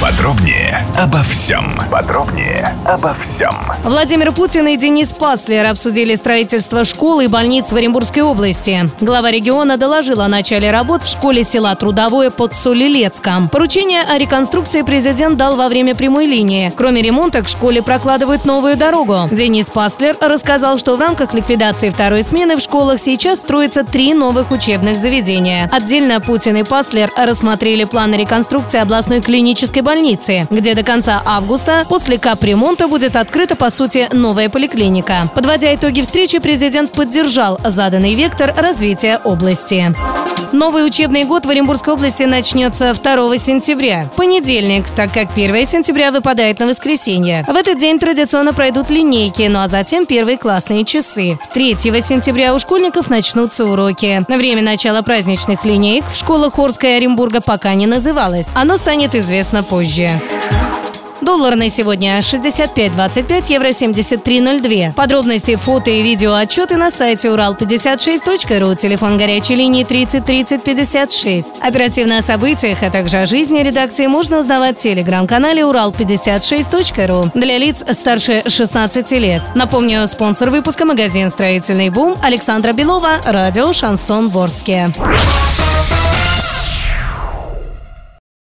Подробнее обо всем. Подробнее обо всем. Владимир Путин и Денис Паслер обсудили строительство школ и больниц в Оренбургской области. Глава региона доложил о начале работ в школе села Трудовое под Солилецком. Поручение о реконструкции президент дал во время прямой линии. Кроме ремонта, к школе прокладывают новую дорогу. Денис Паслер рассказал, что в рамках ликвидации второй смены в школах сейчас строятся три новых учебных заведения. Отдельно Путин и Паслер рассмотрели планы реконструкции областной клинической больницы, где до конца августа после капремонта будет открыта, по сути, новая поликлиника. Подводя итоги встречи, президент поддержал заданный вектор развития области. Новый учебный год в Оренбургской области начнется 2 сентября. Понедельник, так как 1 сентября выпадает на воскресенье. В этот день традиционно пройдут линейки, ну а затем первые классные часы. С 3 сентября у школьников начнутся уроки. Время начала праздничных линеек в школах Орска и Оренбурга пока не называлось. Оно станет известно позже. Доллар на сегодня 65.25, евро 73.02. Подробности, фото и видео отчеты на сайте урал56.ру, телефон горячей линии 30 30 56. Оперативно о событиях, а также о жизни редакции можно узнавать в телеграм-канале урал56.ру для лиц старше 16 лет. Напомню, спонсор выпуска магазин «Строительный бум» Александра Белова, радио «Шансон Ворске».